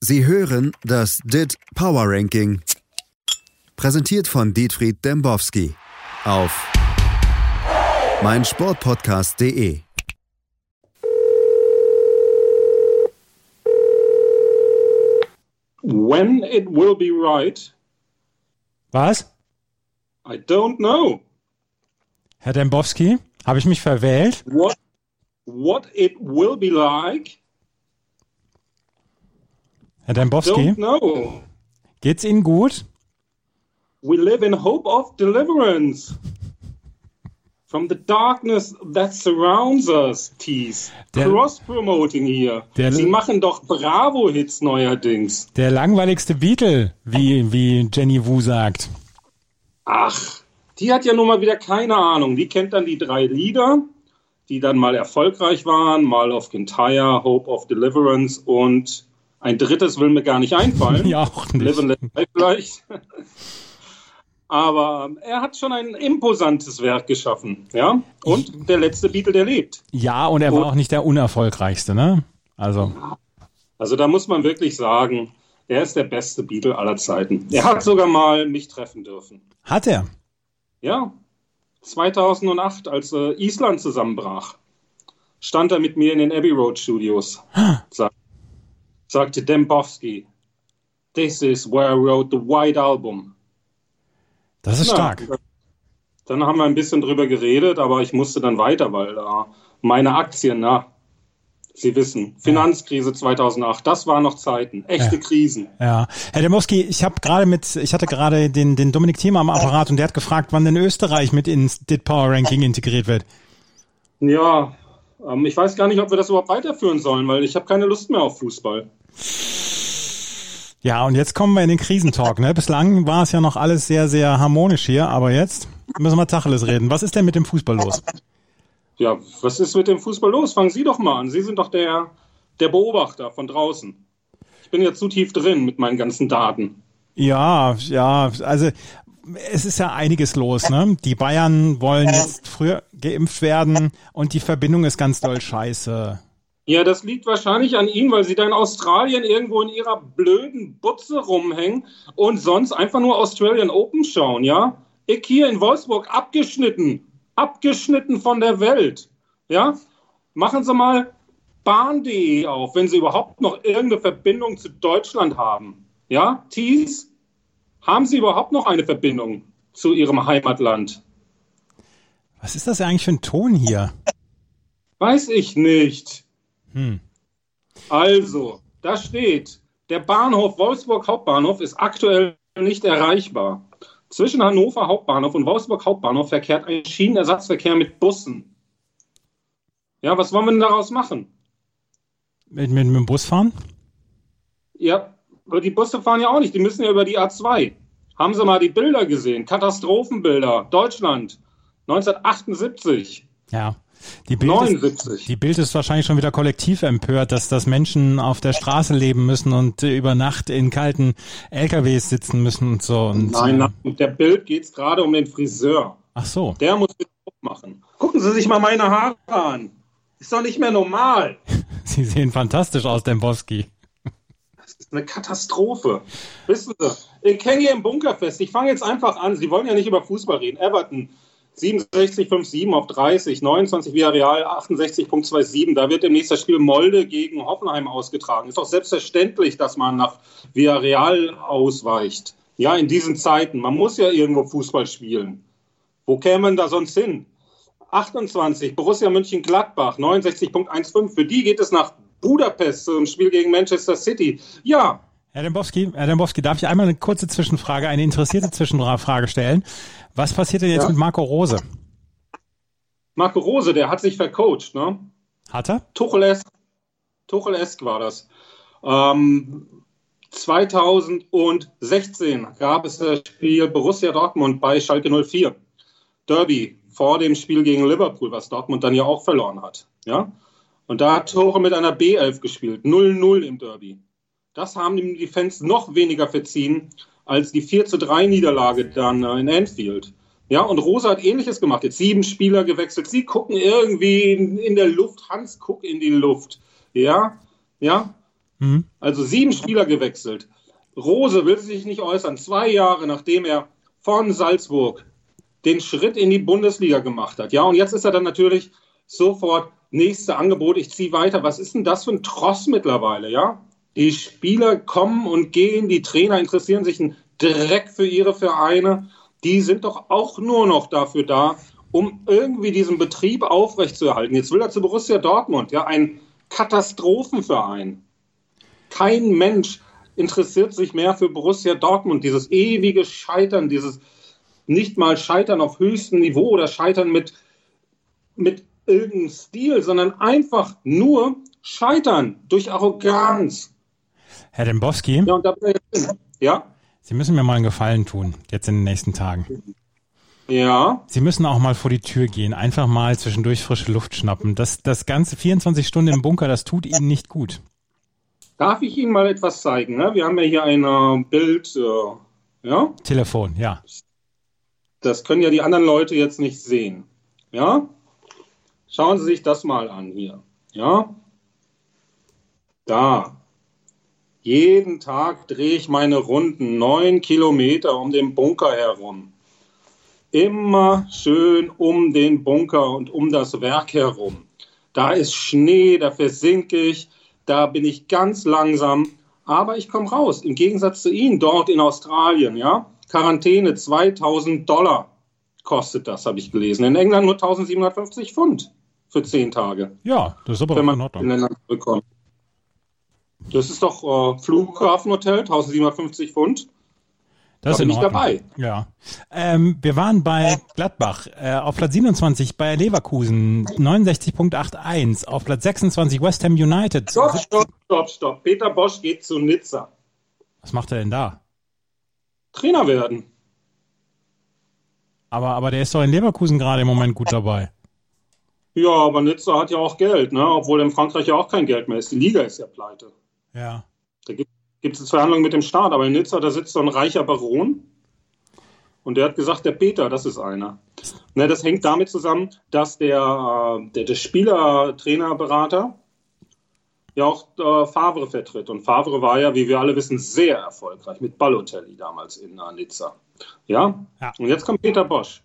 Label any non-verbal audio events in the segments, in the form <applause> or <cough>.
Sie hören das DIT Power Ranking. Präsentiert von Dietfried Dembowski auf meinsportpodcast.de. When it will be right, Was? I don't know. Herr Dembowski? Habe ich mich verwählt? What what it will be like, Herr Dembowski? Geht's Ihnen gut? We live in hope of deliverance from the darkness that surrounds us. Tease. Der- Cross-promoting hier. Der- Sie machen doch Bravo-Hits neuerdings. Der langweiligste Beatle, wie, wie Jenny Wu sagt. Ach, die hat ja nun mal wieder keine Ahnung. Die kennt dann die drei Lieder, die dann mal erfolgreich waren, mal of Kintyre, Hope of Deliverance und ein drittes will mir gar nicht einfallen. Ja, auch nicht. Live and Let Die vielleicht. Aber er hat schon ein imposantes Werk geschaffen, ja. Und der letzte Beatle, der lebt. Ja, und er war auch nicht der unerfolgreichste, ne? Also, Also da muss man wirklich sagen, er ist der beste Beatle aller Zeiten. Er hat sogar mal mich treffen dürfen. hat er. Ja, 2008, als äh, Island zusammenbrach, stand er mit mir in den Abbey Road Studios. Sag, sagte Dembowski, this is where I wrote the White Album. Das ist Na, stark. Dann haben wir ein bisschen drüber geredet, aber ich musste dann weiter, weil äh, meine Aktien, na, Sie wissen, Finanzkrise 2008, das waren noch Zeiten, echte Ja. Krisen. Ja, Herr Demowski, ich habe gerade mit, ich hatte gerade den, den Dominik Thiemer am Apparat und der hat gefragt, wann denn Österreich mit ins DIT Power Ranking integriert wird. Ja, ähm, ich weiß gar nicht, ob wir das überhaupt weiterführen sollen, weil ich habe keine Lust mehr auf Fußball. Ja, und jetzt kommen wir in den Krisentalk. Ne? Bislang war es ja noch alles sehr, sehr harmonisch hier, aber jetzt müssen wir Tacheles reden. Was ist denn mit dem Fußball los? Ja, was ist mit dem Fußball los? Fangen Sie doch mal an. Sie sind doch der, der Beobachter von draußen. Ich bin ja zu tief drin mit meinen ganzen Daten. Ja, ja, also es ist ja einiges los. Ne? Die Bayern wollen jetzt früher geimpft werden und die Verbindung ist ganz doll scheiße. Ja, das liegt wahrscheinlich an Ihnen, weil Sie da in Australien irgendwo in Ihrer blöden Butze rumhängen und sonst einfach nur Australian Open schauen, ja? Ich hier in Wolfsburg abgeschnitten. Abgeschnitten von der Welt. Ja? Machen Sie mal bahn.de auf, wenn Sie überhaupt noch irgendeine Verbindung zu Deutschland haben. Ja? Thies, haben Sie überhaupt noch eine Verbindung zu Ihrem Heimatland? Was ist das eigentlich für ein Ton hier? Weiß ich nicht. Hm. Also, da steht, der Bahnhof Wolfsburg Hauptbahnhof ist aktuell nicht erreichbar. Zwischen Hannover Hauptbahnhof und Wolfsburg Hauptbahnhof verkehrt ein Schienenersatzverkehr mit Bussen. Ja, was wollen wir denn daraus machen? Mit, mit, mit dem Bus fahren? Ja, aber die Busse fahren ja auch nicht, die müssen ja über die A2. Haben Sie mal die Bilder gesehen? Katastrophenbilder. Deutschland 1978, Ja. Die Bild, ist, 79. die Bild ist wahrscheinlich schon wieder kollektiv empört, dass, dass Menschen auf der Straße leben müssen und äh, über Nacht in kalten LKWs sitzen müssen und so. Und, Nein, äh, nein, mit der Bild geht es gerade um den Friseur. Ach so. Der muss wieder aufmachen. Gucken Sie sich mal meine Haare an. Ist doch nicht mehr normal. <laughs> Sie sehen fantastisch aus, Dembowski. Das ist eine Katastrophe. Wissen Sie, ich hänge hier im Bunker fest. Ich fange jetzt einfach an. Sie wollen ja nicht über Fußball reden. Everton 67,57 auf 30, 29 Villarreal 68,27. Da wird demnächst das Spiel Molde gegen Hoffenheim ausgetragen. Ist doch selbstverständlich, dass man nach Villarreal ausweicht. Ja, in diesen Zeiten. Man muss ja irgendwo Fußball spielen. Wo käme man da sonst hin? 28, Borussia Mönchengladbach, 69,15. Für die geht es nach Budapest zum Spiel gegen Manchester City. Ja, Herr Dembowski, Herr Dembowski, darf ich einmal eine kurze Zwischenfrage, eine interessierte Zwischenfrage stellen? Was passiert denn jetzt Ja. mit Marco Rose? Marco Rose, der hat sich vercoacht, ne? Hat er? Tuchel-esk Tuchel war das. Ähm, 2016 gab es das Spiel Borussia Dortmund bei Schalke 04. Derby vor dem Spiel gegen Liverpool, was Dortmund dann ja auch verloren hat. Ja? Und da hat Tuchel mit einer B11 gespielt. 0-0 im Derby. Das haben die Fans noch weniger verziehen als die 4 zu 3 Niederlage dann äh, in Anfield. Ja, und Rosa hat ähnliches gemacht. Jetzt sieben Spieler gewechselt. Sie gucken irgendwie in, in der Luft. Hans guckt in die Luft. Ja, ja. Mhm. Also sieben Spieler gewechselt. Rose will sich nicht äußern. Zwei Jahre nachdem er von Salzburg den Schritt in die Bundesliga gemacht hat. Ja, und jetzt ist er dann natürlich sofort nächste Angebot. Ich ziehe weiter. Was ist denn das für ein Tross mittlerweile? Ja, die Spieler kommen und gehen, die Trainer interessieren sich einen Dreck für ihre Vereine. Die sind doch auch nur noch dafür da, um irgendwie diesen Betrieb aufrechtzuerhalten. Jetzt will er zu Borussia Dortmund, ja, ein Katastrophenverein. Kein Mensch interessiert sich mehr für Borussia Dortmund. Dieses ewige Scheitern, dieses nicht mal Scheitern auf höchstem Niveau oder Scheitern mit, mit irgendeinem Stil, sondern einfach nur Scheitern durch Arroganz. Herr Dembowski? Ja, da, ja? Sie müssen mir mal einen Gefallen tun, jetzt in den nächsten Tagen. Ja. Sie müssen auch mal vor die Tür gehen, einfach mal zwischendurch frische Luft schnappen. Das, das ganze 24 Stunden im Bunker, das tut Ihnen nicht gut. Darf ich Ihnen mal etwas zeigen? Ne? Wir haben ja hier ein äh, Bild, äh, ja? Telefon, ja. Das können ja die anderen Leute jetzt nicht sehen. Ja? Schauen Sie sich das mal an hier. Ja? Da. Jeden Tag drehe ich meine Runden, neun Kilometer um den Bunker herum. Immer schön um den Bunker und um das Werk herum. Da ist Schnee, da versinke ich, da bin ich ganz langsam, aber ich komme raus. Im Gegensatz zu Ihnen dort in Australien, ja. Quarantäne 2000 Dollar kostet das, habe ich gelesen. In England nur 1750 Pfund für zehn Tage. Ja, das ist aber wenn man in Ordnung. In. Das ist doch äh, Flughafenhotel, 1750 Pfund. Das ist bin ich dabei. Ja. Ähm, wir waren bei Gladbach äh, auf Platz 27 bei Leverkusen 69.81, auf Platz 26 West Ham United. Stopp, stopp, stopp, stopp. Peter Bosch geht zu Nizza. Was macht er denn da? Trainer werden. Aber, aber der ist doch in Leverkusen gerade im Moment gut dabei. Ja, aber Nizza hat ja auch Geld, ne? obwohl in Frankreich ja auch kein Geld mehr ist. Die Liga ist ja pleite. Ja. Da gibt es Verhandlungen mit dem Staat, aber in Nizza, da sitzt so ein reicher Baron und der hat gesagt, der Peter, das ist einer. Ne, das hängt damit zusammen, dass der, äh, der, der Spieler-Trainer-Berater ja auch äh, Favre vertritt. Und Favre war ja, wie wir alle wissen, sehr erfolgreich mit Balotelli damals in äh, Nizza. Ja? ja? Und jetzt kommt Peter Bosch.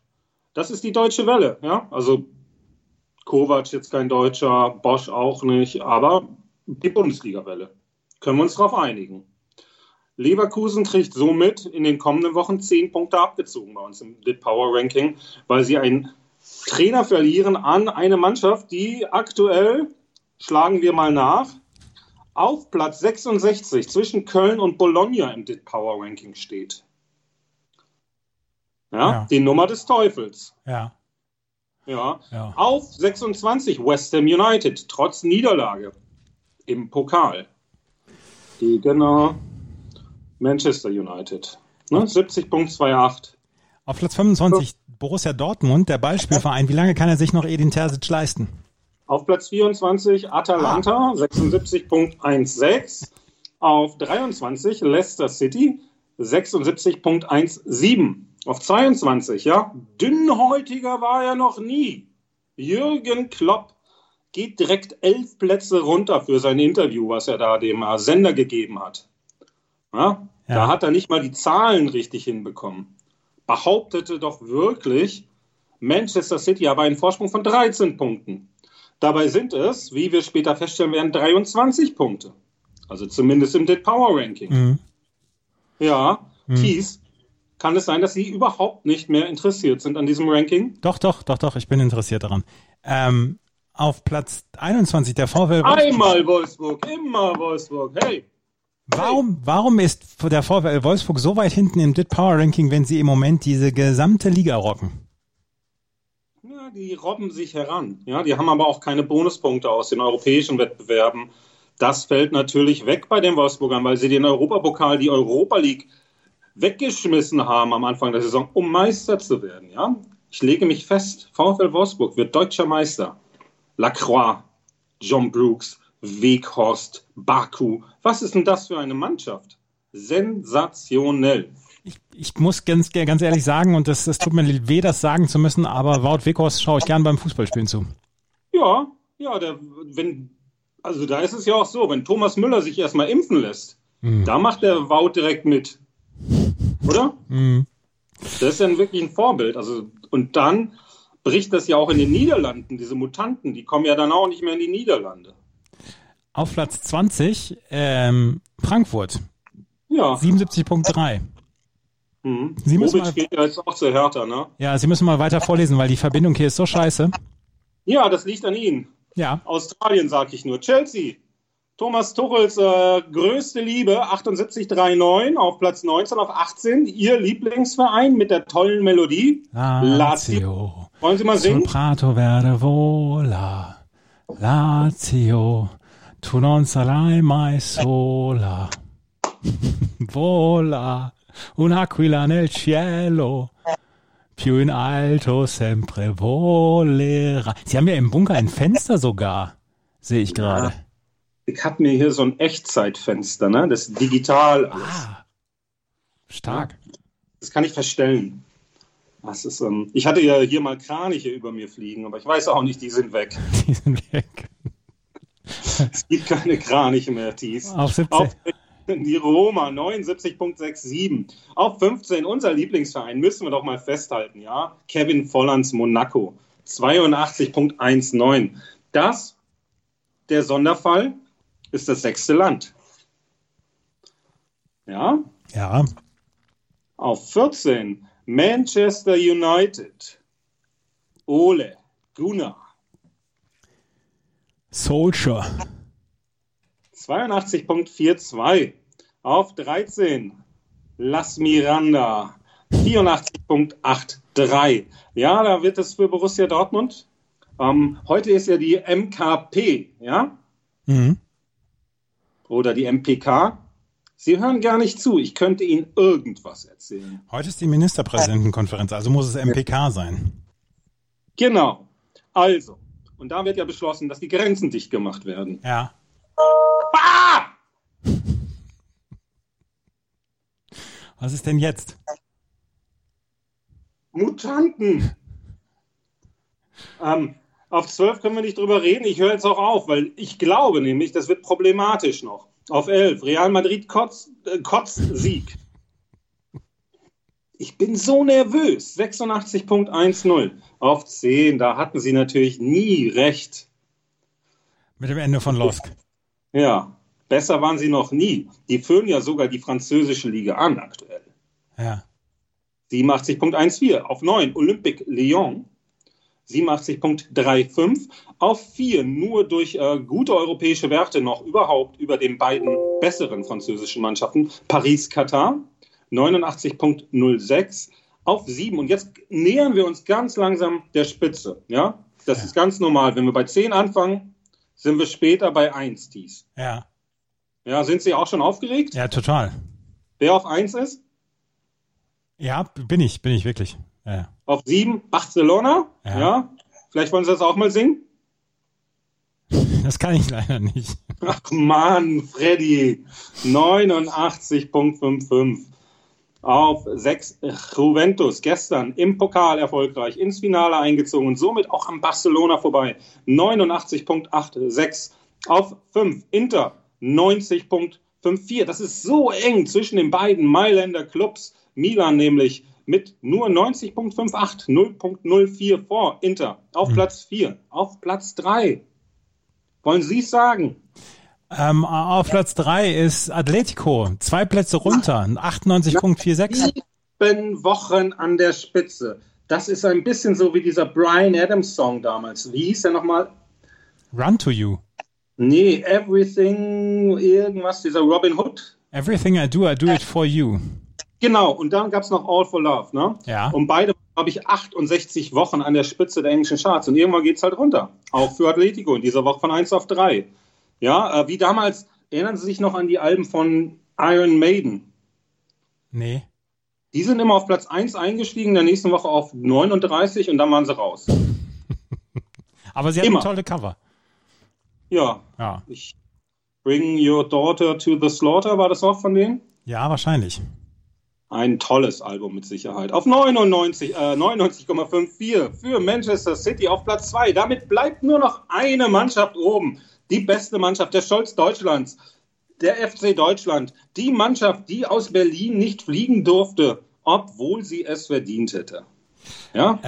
Das ist die deutsche Welle. Ja? Also Kovac jetzt kein Deutscher, Bosch auch nicht, aber die Bundesliga-Welle. Können wir uns darauf einigen. Leverkusen kriegt somit in den kommenden Wochen zehn Punkte abgezogen bei uns im Lit Power Ranking, weil sie einen Trainer verlieren an eine Mannschaft, die aktuell, schlagen wir mal nach, auf Platz 66 zwischen Köln und Bologna im Dit Power Ranking steht. Ja, ja, die Nummer des Teufels. Ja. ja. Ja. Auf 26 West Ham United, trotz Niederlage im Pokal gegen äh, Manchester United. Ne? 70.28. Auf Platz 25 Borussia Dortmund, der Beispielverein. Wie lange kann er sich noch Edin Terzic leisten? Auf Platz 24 Atalanta, ah. 76.16. Auf 23 Leicester City, 76.17. Auf 22, ja, dünnhäutiger war er noch nie. Jürgen Klopp geht direkt elf Plätze runter für sein Interview, was er da dem äh, Sender gegeben hat. Ja, ja. Da hat er nicht mal die Zahlen richtig hinbekommen. Behauptete doch wirklich, Manchester City habe einen Vorsprung von 13 Punkten. Dabei sind es, wie wir später feststellen werden, 23 Punkte. Also zumindest im Dead Power Ranking. Mhm. Ja, mhm. Thies, kann es sein, dass Sie überhaupt nicht mehr interessiert sind an diesem Ranking? Doch, doch, doch, doch, ich bin interessiert daran. Ähm, auf Platz 21 der VfL Wolfsburg. Einmal Wolfsburg, immer Wolfsburg, hey! Warum, warum ist der VfL Wolfsburg so weit hinten im Dit Power Ranking, wenn sie im Moment diese gesamte Liga rocken? Ja, die robben sich heran. Ja, die haben aber auch keine Bonuspunkte aus den europäischen Wettbewerben. Das fällt natürlich weg bei den Wolfsburgern, weil sie den Europapokal, die Europa League weggeschmissen haben am Anfang der Saison, um Meister zu werden. Ja? Ich lege mich fest, VfL Wolfsburg wird deutscher Meister. Lacroix, John Brooks, Weghorst, Baku. Was ist denn das für eine Mannschaft? Sensationell. Ich, ich muss ganz, ganz ehrlich sagen, und das, das tut mir weh, das sagen zu müssen, aber Wout Weghorst schaue ich gern beim Fußballspielen zu. Ja, ja, der, wenn Also da ist es ja auch so, wenn Thomas Müller sich erstmal impfen lässt, mhm. da macht der Wout direkt mit. Oder? Mhm. Das ist dann wirklich ein Vorbild. Also, und dann bricht das ja auch in den Niederlanden, diese Mutanten, die kommen ja dann auch nicht mehr in die Niederlande. Auf Platz 20 ähm, Frankfurt. Ja. 77.3. Mhm. Sie müssen mal, geht ja jetzt auch zu Hertha, ne? Ja, Sie müssen mal weiter vorlesen, weil die Verbindung hier ist so scheiße. Ja, das liegt an Ihnen. Ja. Australien, sag ich nur. Chelsea. Thomas Tuchels äh, größte Liebe, 78,39 auf Platz 19, auf 18. Ihr Lieblingsverein mit der tollen Melodie. Lazio. Wollen Sie mal singen? Sul prato verde vola, Lazio, tu non sarai mai sola. <laughs> vola, un'aquila nel cielo. Più in alto sempre volera. Sie haben ja im Bunker ein Fenster sogar, sehe ich gerade. Ich habe mir hier so ein Echtzeitfenster, ne? Das ist digital. Alles. Ah, stark. Das kann ich verstellen. Das ist, ähm, ich hatte ja hier mal Kraniche über mir fliegen, aber ich weiß auch nicht, die sind weg. <laughs> Die sind weg. es gibt keine Kraniche mehr, Thies. Auf 17. Auf die Roma 79.67. Auf 15 unser Lieblingsverein müssen wir doch mal festhalten, ja. Kevin Vollands Monaco 82.19. Das der Sonderfall ist das sechste Land. Ja? Ja. Auf 14 Manchester United. Ole Gunnar. Soldier. 82.42. Auf 13 Las Miranda. 84.83. Ja, da wird es für Borussia Dortmund. Ähm, heute ist ja die MKP, ja? Mhm. Oder die MPK. Sie hören gar nicht zu. Ich könnte Ihnen irgendwas erzählen. Heute ist die Ministerpräsidentenkonferenz, also muss es MPK sein. Genau. Also, und da wird ja beschlossen, dass die Grenzen dicht gemacht werden. Ja. Ah! Was ist denn jetzt? Mutanten. ähm, auf 12 können wir nicht drüber reden. Ich höre jetzt auch auf, weil ich glaube nämlich, das wird problematisch noch. Auf 11, Real Madrid Kotz, äh, Kotz Sieg. Ich bin so nervös. 86.10. Auf 10, da hatten sie natürlich nie recht. Mit dem Ende von Losk. Ja, besser waren sie noch nie. Die führen ja sogar die französische Liga an aktuell. Ja. 87.14. Auf 9, Olympique Lyon. 87.35 auf 4 nur durch äh, gute europäische Werte noch überhaupt über den beiden besseren französischen Mannschaften. Paris-Katar 89.06 auf 7 und jetzt nähern wir uns ganz langsam der Spitze. Ja, das ja. ist ganz normal. Wenn wir bei 10 anfangen, sind wir später bei 1 dies. Ja. Ja, sind Sie auch schon aufgeregt? Ja, total. Wer auf 1 ist? Ja, bin ich, bin ich wirklich. Ja. Auf sieben Barcelona. Ja. ja. Vielleicht wollen Sie das auch mal singen? <laughs> Das kann ich leider nicht. Ach man, Freddy. 89.55. Auf 6 Juventus gestern im Pokal erfolgreich ins Finale eingezogen und somit auch am Barcelona vorbei. 89.86. Auf 5 Inter 90.54. Das ist so eng zwischen den beiden Mailänder Clubs. Milan nämlich mit nur 90.58, 0.04 vor Inter. Auf hm. Platz 4, auf Platz 3. Wollen Sie es sagen? Ähm, auf Platz 3 ist Atletico, zwei Plätze runter, 98.46. Sieben Wochen an der Spitze. Das ist ein bisschen so wie dieser Brian Adams Song damals. Wie hieß der nochmal? Run to You. Nee, Everything, irgendwas, dieser Robin Hood. Everything I do, I do it for you. Genau, und dann gab es noch All for Love, ne? Ja. Und beide, habe ich, 68 Wochen an der Spitze der englischen Charts. Und irgendwann geht es halt runter. Auch für Atletico in dieser Woche von 1 auf 3. Ja, äh, wie damals, erinnern Sie sich noch an die Alben von Iron Maiden? Nee. Die sind immer auf Platz 1 eingestiegen, in der nächsten Woche auf 39 und dann waren sie raus. <laughs> Aber sie hatten tolle Cover. Ja. ja. Ich Bring Your Daughter to the Slaughter, war das auch von denen? Ja, wahrscheinlich. Ein tolles Album mit Sicherheit. Auf 99, äh, 99,54 für Manchester City auf Platz 2. Damit bleibt nur noch eine Mannschaft oben. die beste Mannschaft, der Stolz Deutschlands, der FC Deutschland, die Mannschaft, die aus Berlin nicht fliegen durfte, obwohl sie es verdient hätte. Ja?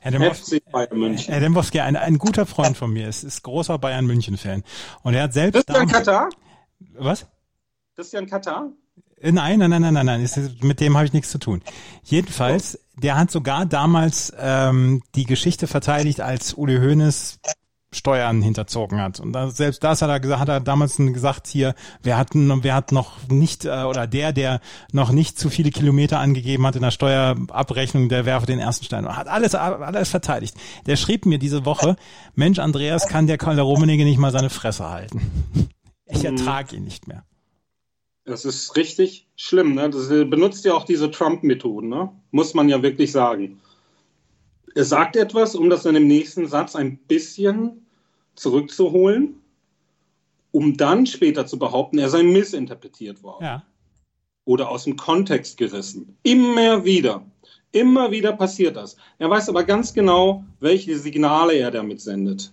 Herr Dembowski, Bayern München. Herr Dembowski, ein, ein guter Freund von mir, ist, ist großer Bayern München-Fan. Und er hat selbst. Christian Katar? Was? Christian Katar? Äh, nein, nein, nein, nein, nein, nein. Ist, mit dem habe ich nichts zu tun. Jedenfalls, der hat sogar damals ähm, die Geschichte verteidigt, als Uli Hoeneß Steuern hinterzogen hat. Und da, selbst das hat er gesagt, hat er damals gesagt hier, wer hat, wer hat noch nicht, äh, oder der, der noch nicht zu viele Kilometer angegeben hat in der Steuerabrechnung, der werfe den ersten Stein. Hat alles, alles verteidigt. Der schrieb mir diese Woche, Mensch, Andreas, kann der Karl Rummenigge nicht mal seine Fresse halten. Ich mhm. ertrage ihn nicht mehr. Das ist richtig schlimm. Ne? Das benutzt ja auch diese Trump-Methoden, ne? muss man ja wirklich sagen. Er sagt etwas, um das dann im nächsten Satz ein bisschen zurückzuholen, um dann später zu behaupten, er sei missinterpretiert worden. Ja. Oder aus dem Kontext gerissen. Immer wieder. Immer wieder passiert das. Er weiß aber ganz genau, welche Signale er damit sendet.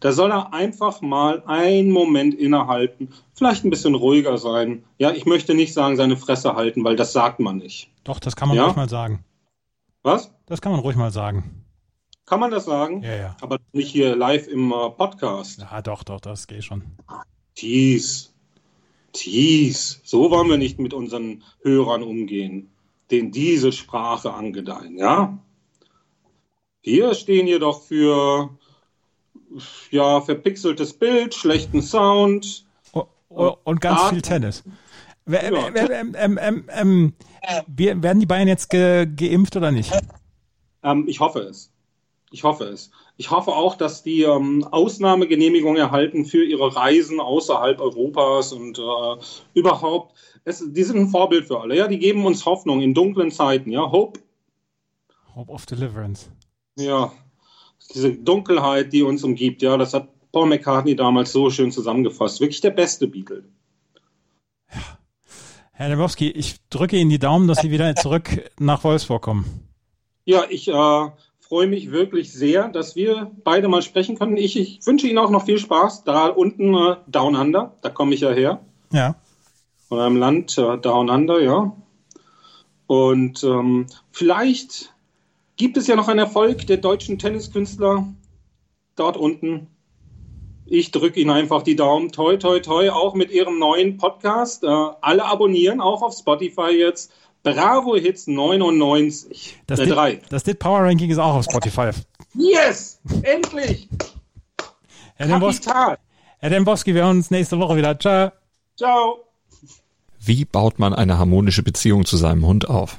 Da soll er einfach mal einen Moment innehalten, vielleicht ein bisschen ruhiger sein. Ja, ich möchte nicht sagen, seine Fresse halten, weil das sagt man nicht. Doch, das kann man ja? ruhig mal sagen. Was? Das kann man ruhig mal sagen. Kann man das sagen? Ja, ja. Aber nicht hier live im uh, Podcast. Ja, doch, doch, das geht schon. Tease. Tease. So wollen wir nicht mit unseren Hörern umgehen, denen diese Sprache angedeihen, ja? Wir stehen jedoch für ja, verpixeltes Bild, schlechten Sound. Oh, und ganz Art. viel Tennis. Ja. Ähm, ähm, ähm, ähm, werden die Bayern jetzt ge geimpft oder nicht? Ähm, ich hoffe es. Ich hoffe es. Ich hoffe auch, dass die ähm, Ausnahmegenehmigung erhalten für ihre Reisen außerhalb Europas und äh, überhaupt. Es, die sind ein Vorbild für alle. Ja, die geben uns Hoffnung in dunklen Zeiten. Ja, Hope. Hope of Deliverance. Ja, diese Dunkelheit, die uns umgibt, ja, das hat Paul McCartney damals so schön zusammengefasst. Wirklich der beste Beatle. Ja. Herr Lebowski, ich drücke Ihnen die Daumen, dass Sie wieder zurück nach Wolfsburg kommen. Ja, ich äh, freue mich wirklich sehr, dass wir beide mal sprechen können. Ich, ich wünsche Ihnen auch noch viel Spaß da unten äh, Down Under. Da komme ich ja her. Ja. Von einem Land äh, Down Under, ja. Und ähm, vielleicht gibt es ja noch einen Erfolg der deutschen Tenniskünstler dort unten. Ich drücke Ihnen einfach die Daumen. Toi, toi, toi, auch mit Ihrem neuen Podcast. Äh, alle abonnieren, auch auf Spotify jetzt. Bravo Hits 99. Das, äh, drei. das Dit Power Ranking ist auch auf Spotify. Yes! Endlich! Herr Dembowski, Herr Dembowski, wir hören uns nächste Woche wieder. Ciao. Ciao. Wie baut man eine harmonische Beziehung zu seinem Hund auf?